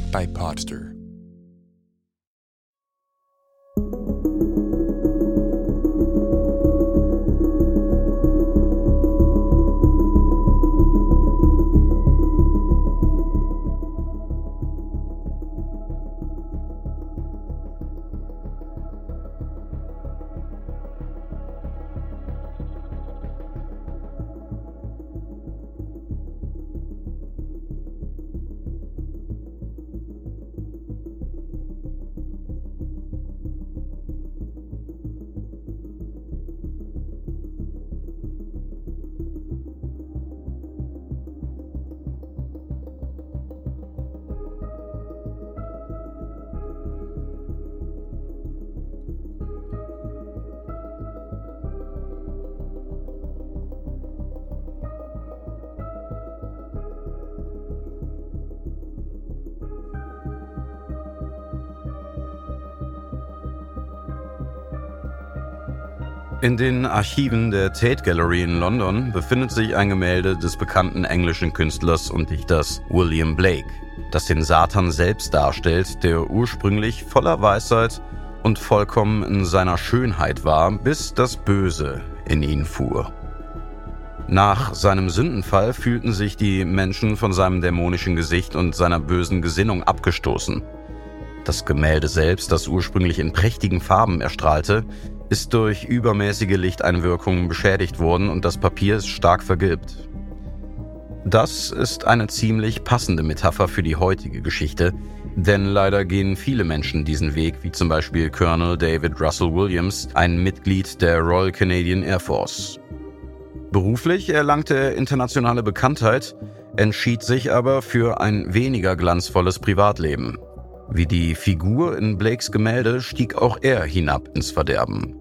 Made by Podster. In den Archiven der Tate Gallery in London befindet sich ein Gemälde des bekannten englischen Künstlers und Dichters William Blake, das den Satan selbst darstellt, der ursprünglich voller Weisheit und vollkommen in seiner Schönheit war, bis das Böse in ihn fuhr. Nach seinem Sündenfall fühlten sich die Menschen von seinem dämonischen Gesicht und seiner bösen Gesinnung abgestoßen. Das Gemälde selbst, das ursprünglich in prächtigen Farben erstrahlte, ist durch übermäßige Lichteinwirkungen beschädigt worden und das Papier ist stark vergilbt. Das ist eine ziemlich passende Metapher für die heutige Geschichte, denn leider gehen viele Menschen diesen Weg, wie zum Beispiel Colonel David Russell Williams, ein Mitglied der Royal Canadian Air Force. Beruflich erlangte er internationale Bekanntheit, entschied sich aber für ein weniger glanzvolles Privatleben. Wie die Figur in Blakes Gemälde stieg auch er hinab ins Verderben.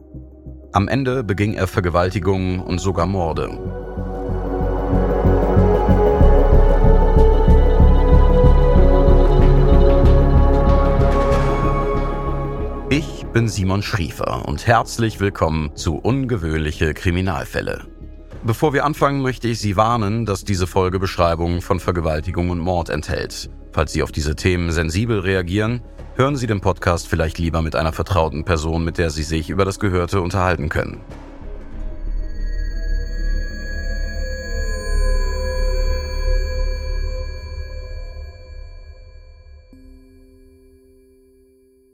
Am Ende beging er Vergewaltigungen und sogar Morde. Ich bin Simon Schriefer und herzlich willkommen zu Ungewöhnliche Kriminalfälle. Bevor wir anfangen, möchte ich Sie warnen, dass diese Folge Beschreibungen von Vergewaltigung und Mord enthält. Falls Sie auf diese Themen sensibel reagieren, hören Sie den Podcast vielleicht lieber mit einer vertrauten Person, mit der Sie sich über das Gehörte unterhalten können.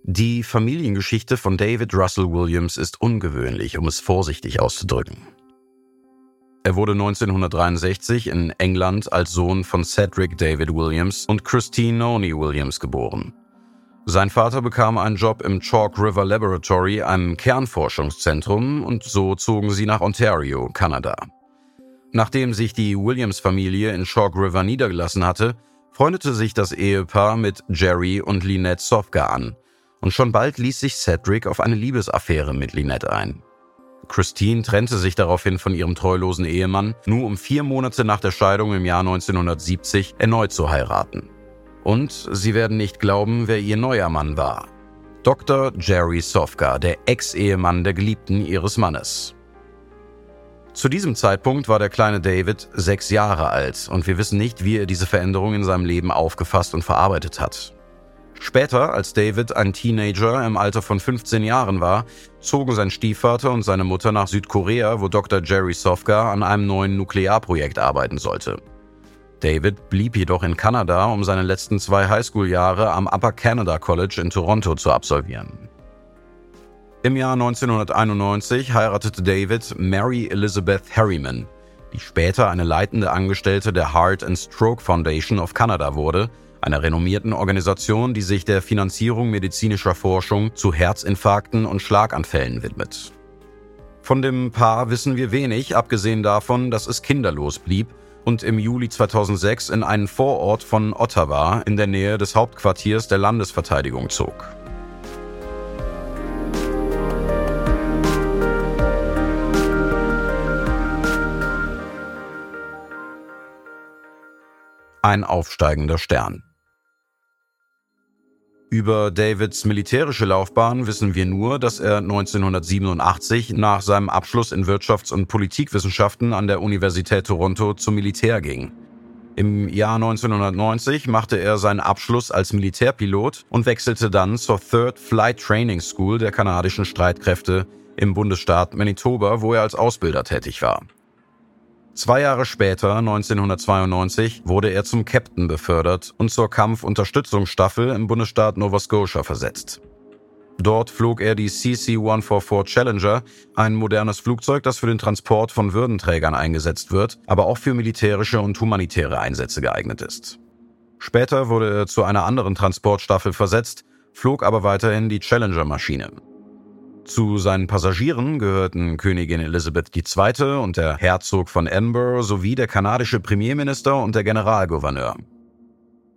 Die Familiengeschichte von David Russell Williams ist ungewöhnlich, um es vorsichtig auszudrücken. Er wurde 1963 in England als Sohn von Cedric David Williams und Christine Noni Williams geboren. Sein Vater bekam einen Job im Chalk River Laboratory, einem Kernforschungszentrum, und so zogen sie nach Ontario, Kanada. Nachdem sich die Williams-Familie in Chalk River niedergelassen hatte, freundete sich das Ehepaar mit Jerry und Lynette Sofka an, und schon bald ließ sich Cedric auf eine Liebesaffäre mit Lynette ein. Christine trennte sich daraufhin von ihrem treulosen Ehemann, nur um vier Monate nach der Scheidung im Jahr 1970 erneut zu heiraten. Und Sie werden nicht glauben, wer ihr neuer Mann war. Dr. Jerry Sofka, der Ex-Ehemann der Geliebten ihres Mannes. Zu diesem Zeitpunkt war der kleine David sechs Jahre alt und wir wissen nicht, wie er diese Veränderung in seinem Leben aufgefasst und verarbeitet hat. Später, als David ein Teenager im Alter von 15 Jahren war, zogen sein Stiefvater und seine Mutter nach Südkorea, wo Dr. Jerry Sofka an einem neuen Nuklearprojekt arbeiten sollte. David blieb jedoch in Kanada, um seine letzten zwei Highschool-Jahre am Upper Canada College in Toronto zu absolvieren. Im Jahr 1991 heiratete David Mary Elizabeth Harriman, die später eine leitende Angestellte der Heart and Stroke Foundation of Canada wurde, einer renommierten Organisation, die sich der Finanzierung medizinischer Forschung zu Herzinfarkten und Schlaganfällen widmet. Von dem Paar wissen wir wenig, abgesehen davon, dass es kinderlos blieb und im Juli 2006 in einen Vorort von Ottawa in der Nähe des Hauptquartiers der Landesverteidigung zog. Ein aufsteigender Stern. Über Davids militärische Laufbahn wissen wir nur, dass er 1987 nach seinem Abschluss in Wirtschafts- und Politikwissenschaften an der Universität Toronto zum Militär ging. Im Jahr 1990 machte er seinen Abschluss als Militärpilot und wechselte dann zur Third Flight Training School der kanadischen Streitkräfte im Bundesstaat Manitoba, wo er als Ausbilder tätig war. Zwei Jahre später, 1992, wurde er zum Captain befördert und zur Kampfunterstützungsstaffel im Bundesstaat Nova Scotia versetzt. Dort flog er die CC-144 Challenger, ein modernes Flugzeug, das für den Transport von Würdenträgern eingesetzt wird, aber auch für militärische und humanitäre Einsätze geeignet ist. Später wurde er zu einer anderen Transportstaffel versetzt, flog aber weiterhin die Challenger-Maschine. Zu seinen Passagieren gehörten Königin Elizabeth II. und der Herzog von Edinburgh sowie der kanadische Premierminister und der Generalgouverneur.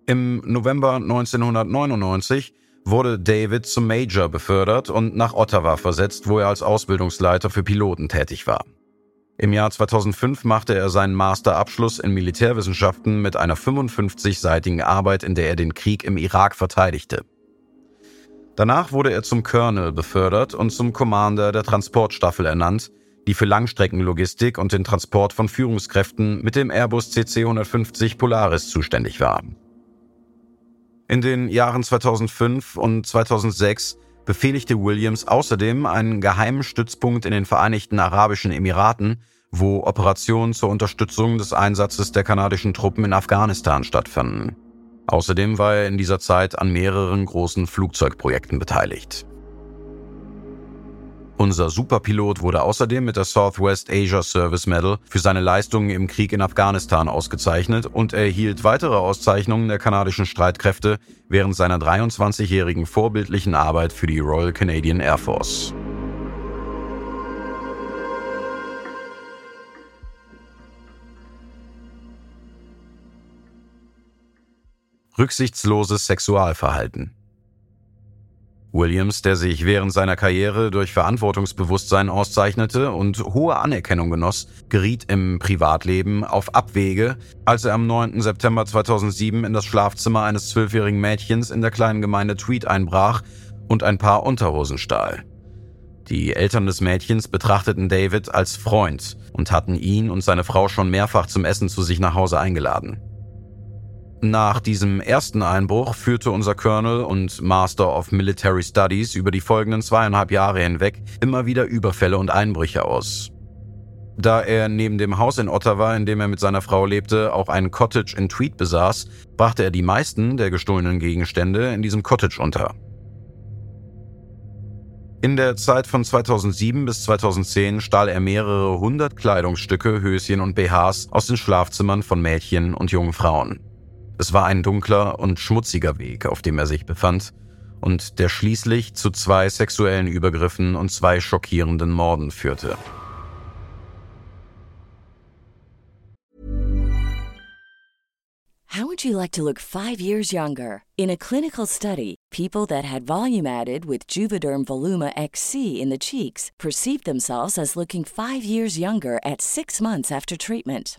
Im November 1999 wurde David zum Major befördert und nach Ottawa versetzt, wo er als Ausbildungsleiter für Piloten tätig war. Im Jahr 2005 machte er seinen Masterabschluss in Militärwissenschaften mit einer 55-seitigen Arbeit, in der er den Krieg im Irak verteidigte. Danach wurde er zum Colonel befördert und zum Commander der Transportstaffel ernannt, die für Langstreckenlogistik und den Transport von Führungskräften mit dem Airbus CC-150 Polaris zuständig war. In den Jahren 2005 und 2006 befehligte Williams außerdem einen geheimen Stützpunkt in den Vereinigten Arabischen Emiraten, wo Operationen zur Unterstützung des Einsatzes der kanadischen Truppen in Afghanistan stattfanden. Außerdem war er in dieser Zeit an mehreren großen Flugzeugprojekten beteiligt. Unser Superpilot wurde außerdem mit der Southwest Asia Service Medal für seine Leistungen im Krieg in Afghanistan ausgezeichnet und erhielt weitere Auszeichnungen der kanadischen Streitkräfte während seiner 23-jährigen vorbildlichen Arbeit für die Royal Canadian Air Force. Rücksichtsloses Sexualverhalten. Williams, der sich während seiner Karriere durch Verantwortungsbewusstsein auszeichnete und hohe Anerkennung genoss, geriet im Privatleben auf Abwege, als er am 9. September 2007 in das Schlafzimmer eines zwölfjährigen Mädchens in der kleinen Gemeinde Tweed einbrach und ein paar Unterhosen stahl. Die Eltern des Mädchens betrachteten David als Freund und hatten ihn und seine Frau schon mehrfach zum Essen zu sich nach Hause eingeladen. Nach diesem ersten Einbruch führte unser Colonel und Master of Military Studies über die folgenden zweieinhalb Jahre hinweg immer wieder Überfälle und Einbrüche aus. Da er neben dem Haus in Ottawa, in dem er mit seiner Frau lebte, auch ein Cottage in Tweed besaß, brachte er die meisten der gestohlenen Gegenstände in diesem Cottage unter. In der Zeit von 2007 bis 2010 stahl er mehrere hundert Kleidungsstücke, Höschen und BHs aus den Schlafzimmern von Mädchen und jungen Frauen. Es war ein dunkler und schmutziger Weg, auf dem er sich befand, und der schließlich zu zwei sexuellen Übergriffen und zwei schockierenden Morden führte. How would you like to look five years younger? In a clinical study, people that had volume added with Juvederm Voluma XC in the cheeks perceived themselves as looking five years younger at six months after treatment.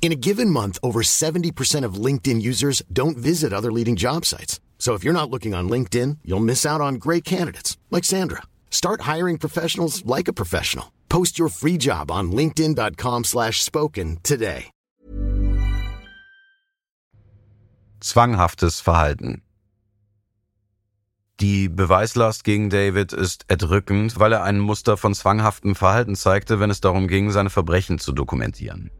In a given month, over 70% of LinkedIn users don't visit other leading job sites. So if you're not looking on LinkedIn, you'll miss out on great candidates like Sandra. Start hiring professionals like a professional. Post your free job on linkedin.com/spoken today. Zwanghaftes Verhalten. Die Beweislast gegen David ist erdrückend, weil er ein Muster von zwanghaftem Verhalten zeigte, wenn es darum ging, seine Verbrechen zu dokumentieren.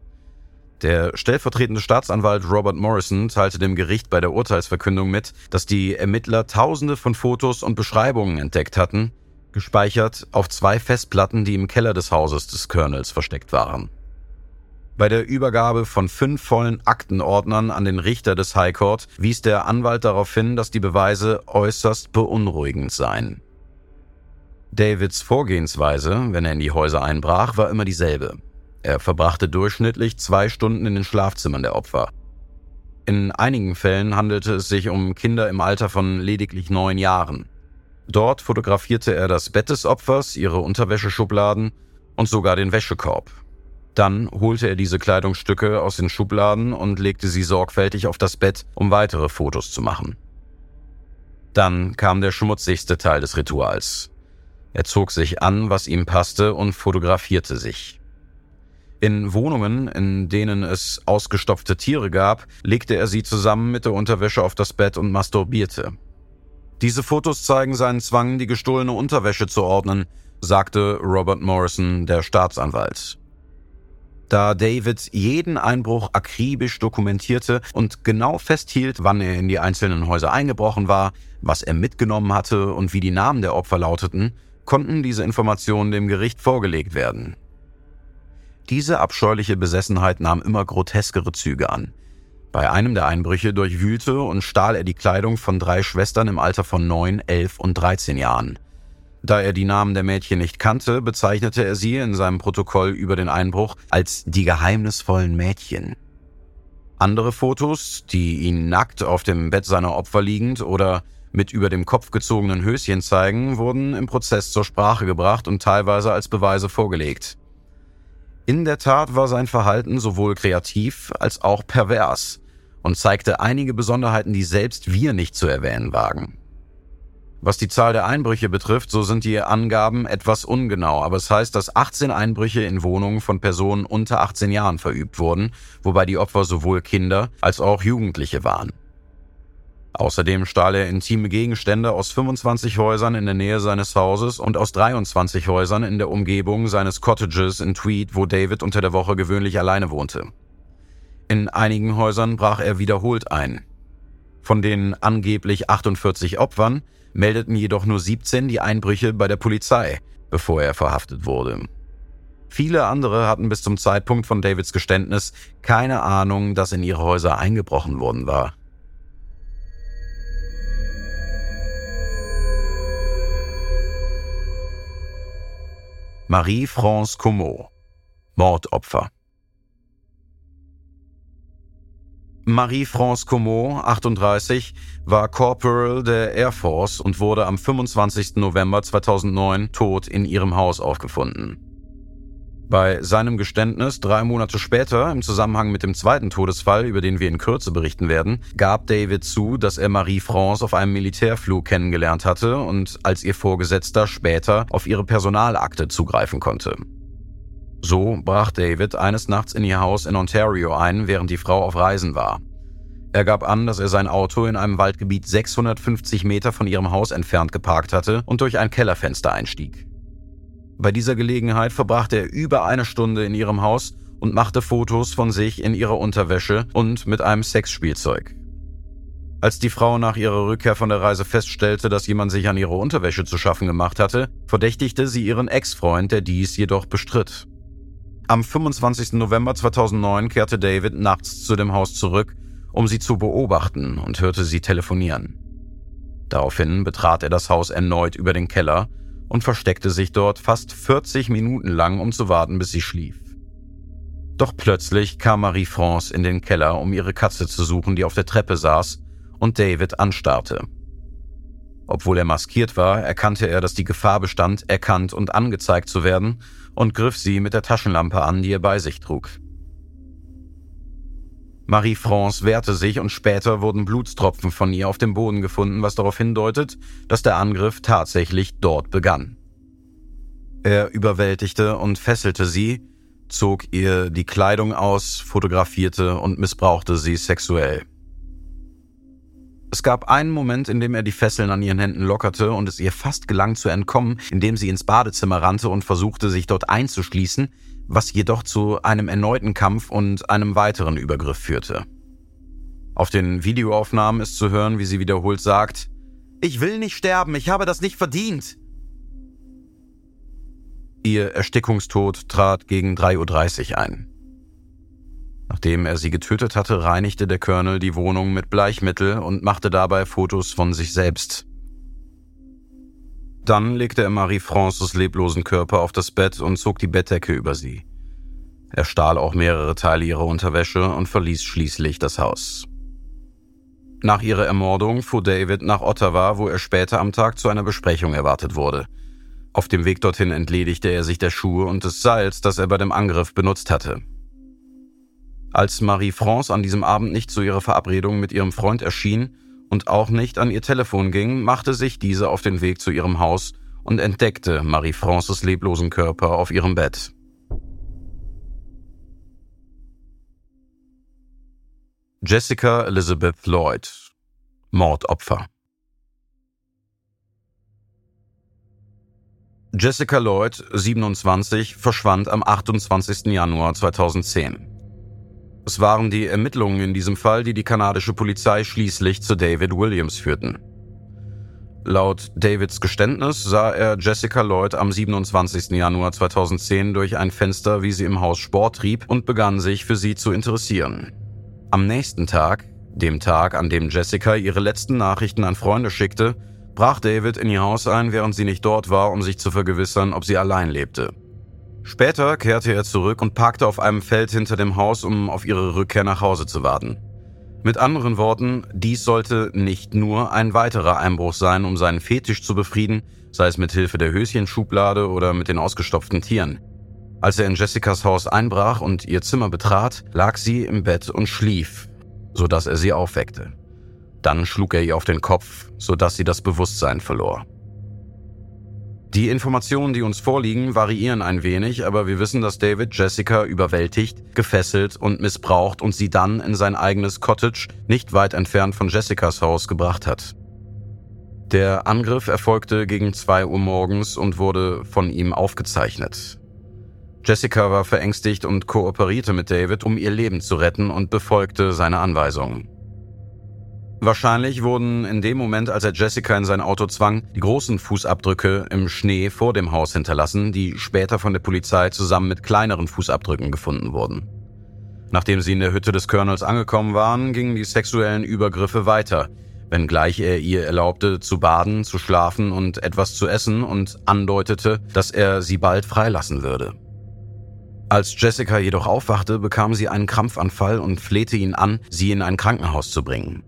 Der stellvertretende Staatsanwalt Robert Morrison teilte dem Gericht bei der Urteilsverkündung mit, dass die Ermittler Tausende von Fotos und Beschreibungen entdeckt hatten, gespeichert auf zwei Festplatten, die im Keller des Hauses des Colonels versteckt waren. Bei der Übergabe von fünf vollen Aktenordnern an den Richter des High Court wies der Anwalt darauf hin, dass die Beweise äußerst beunruhigend seien. Davids Vorgehensweise, wenn er in die Häuser einbrach, war immer dieselbe. Er verbrachte durchschnittlich zwei Stunden in den Schlafzimmern der Opfer. In einigen Fällen handelte es sich um Kinder im Alter von lediglich neun Jahren. Dort fotografierte er das Bett des Opfers, ihre Unterwäscheschubladen und sogar den Wäschekorb. Dann holte er diese Kleidungsstücke aus den Schubladen und legte sie sorgfältig auf das Bett, um weitere Fotos zu machen. Dann kam der schmutzigste Teil des Rituals. Er zog sich an, was ihm passte, und fotografierte sich. In Wohnungen, in denen es ausgestopfte Tiere gab, legte er sie zusammen mit der Unterwäsche auf das Bett und masturbierte. Diese Fotos zeigen seinen Zwang, die gestohlene Unterwäsche zu ordnen, sagte Robert Morrison, der Staatsanwalt. Da David jeden Einbruch akribisch dokumentierte und genau festhielt, wann er in die einzelnen Häuser eingebrochen war, was er mitgenommen hatte und wie die Namen der Opfer lauteten, konnten diese Informationen dem Gericht vorgelegt werden. Diese abscheuliche Besessenheit nahm immer groteskere Züge an. Bei einem der Einbrüche durchwühlte und stahl er die Kleidung von drei Schwestern im Alter von neun, elf und dreizehn Jahren. Da er die Namen der Mädchen nicht kannte, bezeichnete er sie in seinem Protokoll über den Einbruch als die geheimnisvollen Mädchen. Andere Fotos, die ihn nackt auf dem Bett seiner Opfer liegend oder mit über dem Kopf gezogenen Höschen zeigen, wurden im Prozess zur Sprache gebracht und teilweise als Beweise vorgelegt. In der Tat war sein Verhalten sowohl kreativ als auch pervers und zeigte einige Besonderheiten, die selbst wir nicht zu erwähnen wagen. Was die Zahl der Einbrüche betrifft, so sind die Angaben etwas ungenau, aber es heißt, dass 18 Einbrüche in Wohnungen von Personen unter 18 Jahren verübt wurden, wobei die Opfer sowohl Kinder als auch Jugendliche waren. Außerdem stahl er intime Gegenstände aus 25 Häusern in der Nähe seines Hauses und aus 23 Häusern in der Umgebung seines Cottages in Tweed, wo David unter der Woche gewöhnlich alleine wohnte. In einigen Häusern brach er wiederholt ein. Von den angeblich 48 Opfern meldeten jedoch nur 17 die Einbrüche bei der Polizei, bevor er verhaftet wurde. Viele andere hatten bis zum Zeitpunkt von Davids Geständnis keine Ahnung, dass in ihre Häuser eingebrochen worden war. Marie-France Comeau Mordopfer Marie-France Comeau, 38, war Corporal der Air Force und wurde am 25. November 2009 tot in ihrem Haus aufgefunden. Bei seinem Geständnis drei Monate später, im Zusammenhang mit dem zweiten Todesfall, über den wir in Kürze berichten werden, gab David zu, dass er Marie-France auf einem Militärflug kennengelernt hatte und als ihr Vorgesetzter später auf ihre Personalakte zugreifen konnte. So brach David eines Nachts in ihr Haus in Ontario ein, während die Frau auf Reisen war. Er gab an, dass er sein Auto in einem Waldgebiet 650 Meter von ihrem Haus entfernt geparkt hatte und durch ein Kellerfenster einstieg. Bei dieser Gelegenheit verbrachte er über eine Stunde in ihrem Haus und machte Fotos von sich in ihrer Unterwäsche und mit einem Sexspielzeug. Als die Frau nach ihrer Rückkehr von der Reise feststellte, dass jemand sich an ihrer Unterwäsche zu schaffen gemacht hatte, verdächtigte sie ihren Ex-Freund, der dies jedoch bestritt. Am 25. November 2009 kehrte David nachts zu dem Haus zurück, um sie zu beobachten und hörte sie telefonieren. Daraufhin betrat er das Haus erneut über den Keller und versteckte sich dort fast 40 Minuten lang, um zu warten, bis sie schlief. Doch plötzlich kam Marie-France in den Keller, um ihre Katze zu suchen, die auf der Treppe saß und David anstarrte. Obwohl er maskiert war, erkannte er, dass die Gefahr bestand, erkannt und angezeigt zu werden und griff sie mit der Taschenlampe an, die er bei sich trug. Marie-France wehrte sich und später wurden Blutstropfen von ihr auf dem Boden gefunden, was darauf hindeutet, dass der Angriff tatsächlich dort begann. Er überwältigte und fesselte sie, zog ihr die Kleidung aus, fotografierte und missbrauchte sie sexuell. Es gab einen Moment, in dem er die Fesseln an ihren Händen lockerte und es ihr fast gelang zu entkommen, indem sie ins Badezimmer rannte und versuchte, sich dort einzuschließen, was jedoch zu einem erneuten Kampf und einem weiteren Übergriff führte. Auf den Videoaufnahmen ist zu hören, wie sie wiederholt sagt, Ich will nicht sterben, ich habe das nicht verdient. Ihr Erstickungstod trat gegen 3.30 Uhr ein. Nachdem er sie getötet hatte, reinigte der Colonel die Wohnung mit Bleichmittel und machte dabei Fotos von sich selbst. Dann legte er Marie-Frances leblosen Körper auf das Bett und zog die Bettdecke über sie. Er stahl auch mehrere Teile ihrer Unterwäsche und verließ schließlich das Haus. Nach ihrer Ermordung fuhr David nach Ottawa, wo er später am Tag zu einer Besprechung erwartet wurde. Auf dem Weg dorthin entledigte er sich der Schuhe und des Seils, das er bei dem Angriff benutzt hatte. Als Marie-France an diesem Abend nicht zu ihrer Verabredung mit ihrem Freund erschien und auch nicht an ihr Telefon ging, machte sich diese auf den Weg zu ihrem Haus und entdeckte Marie-Frances leblosen Körper auf ihrem Bett. Jessica Elizabeth Lloyd Mordopfer Jessica Lloyd, 27, verschwand am 28. Januar 2010. Es waren die Ermittlungen in diesem Fall, die die kanadische Polizei schließlich zu David Williams führten. Laut Davids Geständnis sah er Jessica Lloyd am 27. Januar 2010 durch ein Fenster, wie sie im Haus Sport trieb und begann sich für sie zu interessieren. Am nächsten Tag, dem Tag, an dem Jessica ihre letzten Nachrichten an Freunde schickte, brach David in ihr Haus ein, während sie nicht dort war, um sich zu vergewissern, ob sie allein lebte. Später kehrte er zurück und parkte auf einem Feld hinter dem Haus, um auf ihre Rückkehr nach Hause zu warten. Mit anderen Worten, dies sollte nicht nur ein weiterer Einbruch sein, um seinen Fetisch zu befrieden, sei es mit Hilfe der Höschenschublade oder mit den ausgestopften Tieren. Als er in Jessicas Haus einbrach und ihr Zimmer betrat, lag sie im Bett und schlief, sodass er sie aufweckte. Dann schlug er ihr auf den Kopf, sodass sie das Bewusstsein verlor. Die Informationen, die uns vorliegen, variieren ein wenig, aber wir wissen, dass David Jessica überwältigt, gefesselt und missbraucht und sie dann in sein eigenes Cottage nicht weit entfernt von Jessicas Haus gebracht hat. Der Angriff erfolgte gegen zwei Uhr morgens und wurde von ihm aufgezeichnet. Jessica war verängstigt und kooperierte mit David, um ihr Leben zu retten und befolgte seine Anweisungen. Wahrscheinlich wurden in dem Moment, als er Jessica in sein Auto zwang, die großen Fußabdrücke im Schnee vor dem Haus hinterlassen, die später von der Polizei zusammen mit kleineren Fußabdrücken gefunden wurden. Nachdem sie in der Hütte des Colonels angekommen waren, gingen die sexuellen Übergriffe weiter, wenngleich er ihr erlaubte, zu baden, zu schlafen und etwas zu essen und andeutete, dass er sie bald freilassen würde. Als Jessica jedoch aufwachte, bekam sie einen Krampfanfall und flehte ihn an, sie in ein Krankenhaus zu bringen.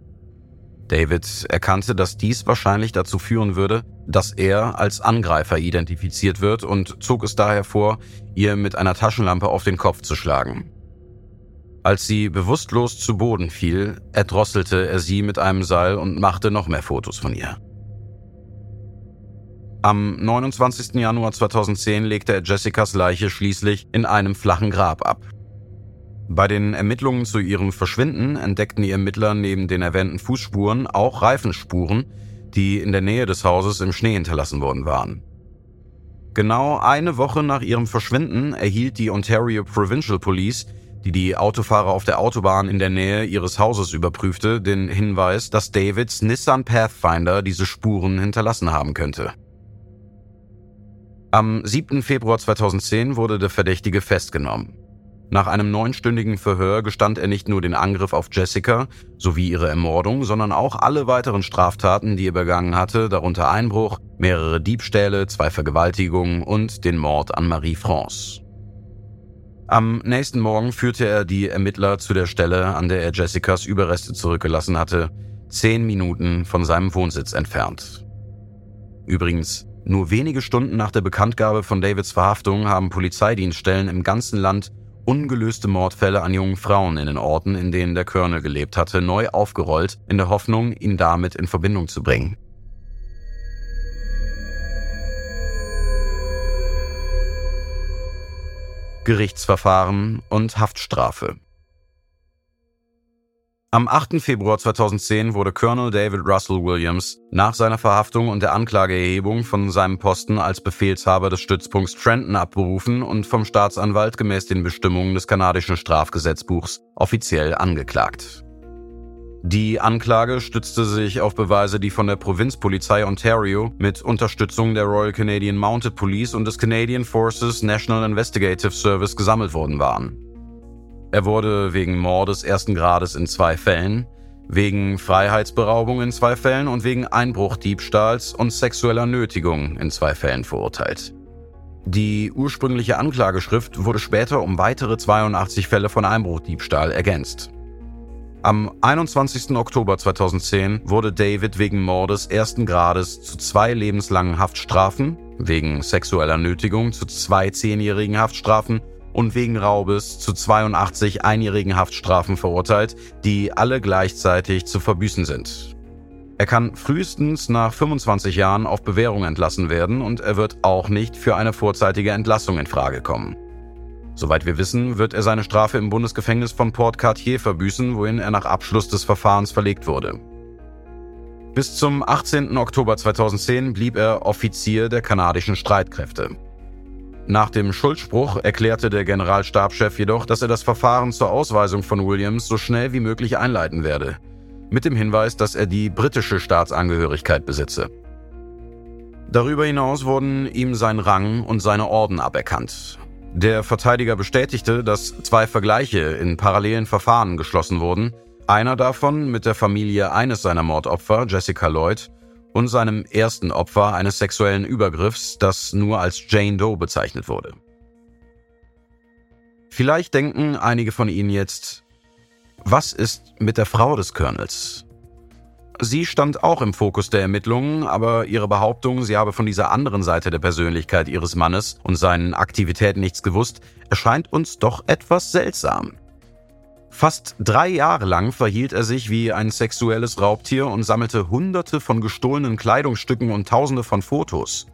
David erkannte, dass dies wahrscheinlich dazu führen würde, dass er als Angreifer identifiziert wird und zog es daher vor, ihr mit einer Taschenlampe auf den Kopf zu schlagen. Als sie bewusstlos zu Boden fiel, erdrosselte er sie mit einem Seil und machte noch mehr Fotos von ihr. Am 29. Januar 2010 legte er Jessicas Leiche schließlich in einem flachen Grab ab. Bei den Ermittlungen zu ihrem Verschwinden entdeckten die Ermittler neben den erwähnten Fußspuren auch Reifenspuren, die in der Nähe des Hauses im Schnee hinterlassen worden waren. Genau eine Woche nach ihrem Verschwinden erhielt die Ontario Provincial Police, die die Autofahrer auf der Autobahn in der Nähe ihres Hauses überprüfte, den Hinweis, dass Davids Nissan Pathfinder diese Spuren hinterlassen haben könnte. Am 7. Februar 2010 wurde der Verdächtige festgenommen. Nach einem neunstündigen Verhör gestand er nicht nur den Angriff auf Jessica sowie ihre Ermordung, sondern auch alle weiteren Straftaten, die er begangen hatte, darunter Einbruch, mehrere Diebstähle, zwei Vergewaltigungen und den Mord an Marie-France. Am nächsten Morgen führte er die Ermittler zu der Stelle, an der er Jessicas Überreste zurückgelassen hatte, zehn Minuten von seinem Wohnsitz entfernt. Übrigens, nur wenige Stunden nach der Bekanntgabe von Davids Verhaftung haben Polizeidienststellen im ganzen Land ungelöste Mordfälle an jungen Frauen in den Orten, in denen der Colonel gelebt hatte, neu aufgerollt, in der Hoffnung, ihn damit in Verbindung zu bringen. Gerichtsverfahren und Haftstrafe. Am 8. Februar 2010 wurde Colonel David Russell Williams nach seiner Verhaftung und der Anklageerhebung von seinem Posten als Befehlshaber des Stützpunkts Trenton abberufen und vom Staatsanwalt gemäß den Bestimmungen des kanadischen Strafgesetzbuchs offiziell angeklagt. Die Anklage stützte sich auf Beweise, die von der Provinzpolizei Ontario mit Unterstützung der Royal Canadian Mounted Police und des Canadian Forces National Investigative Service gesammelt worden waren. Er wurde wegen Mordes ersten Grades in zwei Fällen, wegen Freiheitsberaubung in zwei Fällen und wegen Einbruchdiebstahls und sexueller Nötigung in zwei Fällen verurteilt. Die ursprüngliche Anklageschrift wurde später um weitere 82 Fälle von Einbruchdiebstahl ergänzt. Am 21. Oktober 2010 wurde David wegen Mordes ersten Grades zu zwei lebenslangen Haftstrafen, wegen sexueller Nötigung zu zwei zehnjährigen Haftstrafen und wegen Raubes zu 82 einjährigen Haftstrafen verurteilt, die alle gleichzeitig zu verbüßen sind. Er kann frühestens nach 25 Jahren auf Bewährung entlassen werden und er wird auch nicht für eine vorzeitige Entlassung in Frage kommen. Soweit wir wissen, wird er seine Strafe im Bundesgefängnis von Port Cartier verbüßen, wohin er nach Abschluss des Verfahrens verlegt wurde. Bis zum 18. Oktober 2010 blieb er Offizier der kanadischen Streitkräfte. Nach dem Schuldspruch erklärte der Generalstabschef jedoch, dass er das Verfahren zur Ausweisung von Williams so schnell wie möglich einleiten werde, mit dem Hinweis, dass er die britische Staatsangehörigkeit besitze. Darüber hinaus wurden ihm sein Rang und seine Orden aberkannt. Der Verteidiger bestätigte, dass zwei Vergleiche in parallelen Verfahren geschlossen wurden, einer davon mit der Familie eines seiner Mordopfer, Jessica Lloyd, und seinem ersten Opfer eines sexuellen Übergriffs, das nur als Jane Doe bezeichnet wurde. Vielleicht denken einige von Ihnen jetzt, was ist mit der Frau des Colonels? Sie stand auch im Fokus der Ermittlungen, aber ihre Behauptung, sie habe von dieser anderen Seite der Persönlichkeit ihres Mannes und seinen Aktivitäten nichts gewusst, erscheint uns doch etwas seltsam. Fast drei Jahre lang verhielt er sich wie ein sexuelles Raubtier und sammelte Hunderte von gestohlenen Kleidungsstücken und Tausende von Fotos.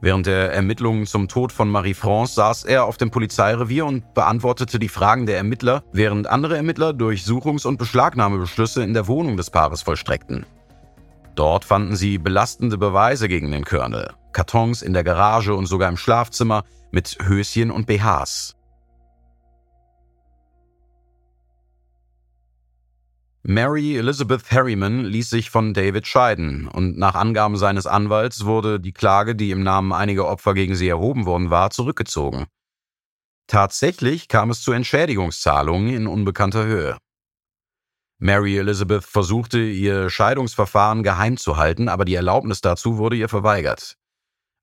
Während der Ermittlungen zum Tod von Marie-France saß er auf dem Polizeirevier und beantwortete die Fragen der Ermittler, während andere Ermittler Durchsuchungs- und Beschlagnahmebeschlüsse in der Wohnung des Paares vollstreckten. Dort fanden sie belastende Beweise gegen den Colonel, Kartons in der Garage und sogar im Schlafzimmer mit Höschen und BHs. Mary Elizabeth Harriman ließ sich von David scheiden und nach Angaben seines Anwalts wurde die Klage, die im Namen einiger Opfer gegen sie erhoben worden war, zurückgezogen. Tatsächlich kam es zu Entschädigungszahlungen in unbekannter Höhe. Mary Elizabeth versuchte, ihr Scheidungsverfahren geheim zu halten, aber die Erlaubnis dazu wurde ihr verweigert.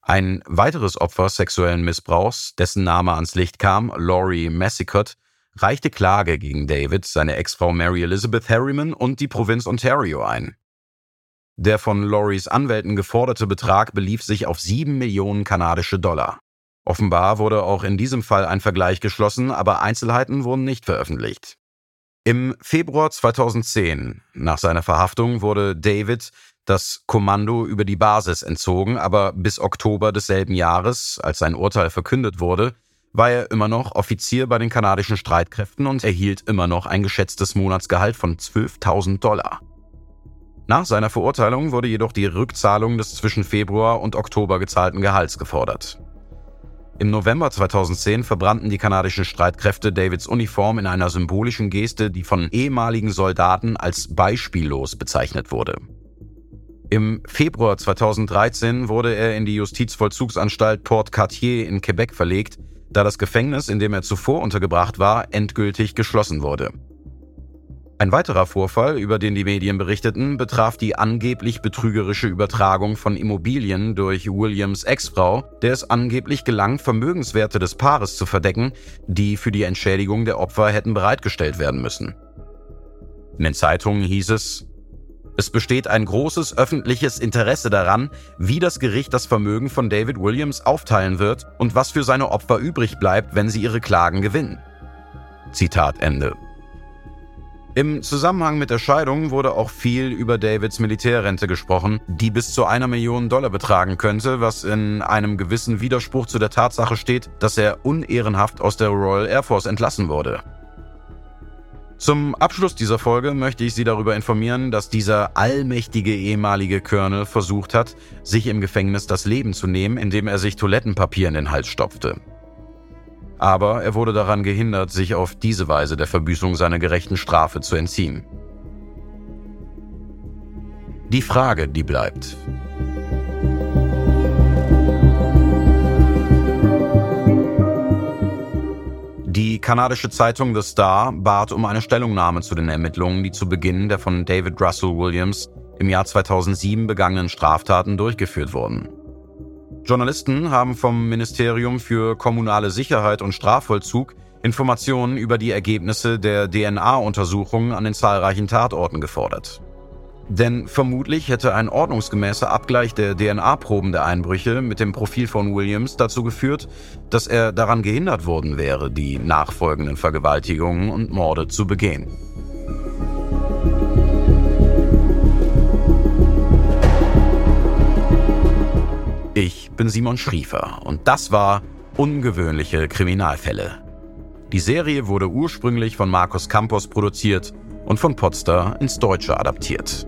Ein weiteres Opfer sexuellen Missbrauchs, dessen Name ans Licht kam, Laurie Massicott, reichte Klage gegen David, seine Ex-Frau Mary Elizabeth Harriman und die Provinz Ontario ein. Der von Loris Anwälten geforderte Betrag belief sich auf sieben Millionen kanadische Dollar. Offenbar wurde auch in diesem Fall ein Vergleich geschlossen, aber Einzelheiten wurden nicht veröffentlicht. Im Februar 2010, nach seiner Verhaftung, wurde David das Kommando über die Basis entzogen, aber bis Oktober desselben Jahres, als sein Urteil verkündet wurde, war er immer noch Offizier bei den kanadischen Streitkräften und erhielt immer noch ein geschätztes Monatsgehalt von 12.000 Dollar. Nach seiner Verurteilung wurde jedoch die Rückzahlung des zwischen Februar und Oktober gezahlten Gehalts gefordert. Im November 2010 verbrannten die kanadischen Streitkräfte Davids Uniform in einer symbolischen Geste, die von ehemaligen Soldaten als beispiellos bezeichnet wurde. Im Februar 2013 wurde er in die Justizvollzugsanstalt Port Cartier in Quebec verlegt, da das Gefängnis, in dem er zuvor untergebracht war, endgültig geschlossen wurde. Ein weiterer Vorfall, über den die Medien berichteten, betraf die angeblich betrügerische Übertragung von Immobilien durch Williams Ex-Frau, der es angeblich gelang, Vermögenswerte des Paares zu verdecken, die für die Entschädigung der Opfer hätten bereitgestellt werden müssen. In den Zeitungen hieß es, es besteht ein großes öffentliches Interesse daran, wie das Gericht das Vermögen von David Williams aufteilen wird und was für seine Opfer übrig bleibt, wenn sie ihre Klagen gewinnen. Zitat Ende. Im Zusammenhang mit der Scheidung wurde auch viel über Davids Militärrente gesprochen, die bis zu einer Million Dollar betragen könnte, was in einem gewissen Widerspruch zu der Tatsache steht, dass er unehrenhaft aus der Royal Air Force entlassen wurde. Zum Abschluss dieser Folge möchte ich Sie darüber informieren, dass dieser allmächtige ehemalige Colonel versucht hat, sich im Gefängnis das Leben zu nehmen, indem er sich Toilettenpapier in den Hals stopfte. Aber er wurde daran gehindert, sich auf diese Weise der Verbüßung seiner gerechten Strafe zu entziehen. Die Frage, die bleibt. Die kanadische Zeitung The Star bat um eine Stellungnahme zu den Ermittlungen, die zu Beginn der von David Russell Williams im Jahr 2007 begangenen Straftaten durchgeführt wurden. Journalisten haben vom Ministerium für kommunale Sicherheit und Strafvollzug Informationen über die Ergebnisse der DNA-Untersuchungen an den zahlreichen Tatorten gefordert. Denn vermutlich hätte ein ordnungsgemäßer Abgleich der DNA-Proben der Einbrüche mit dem Profil von Williams dazu geführt, dass er daran gehindert worden wäre, die nachfolgenden Vergewaltigungen und Morde zu begehen. Ich bin Simon Schriefer und das war Ungewöhnliche Kriminalfälle. Die Serie wurde ursprünglich von Markus Campos produziert und von Podster ins Deutsche adaptiert.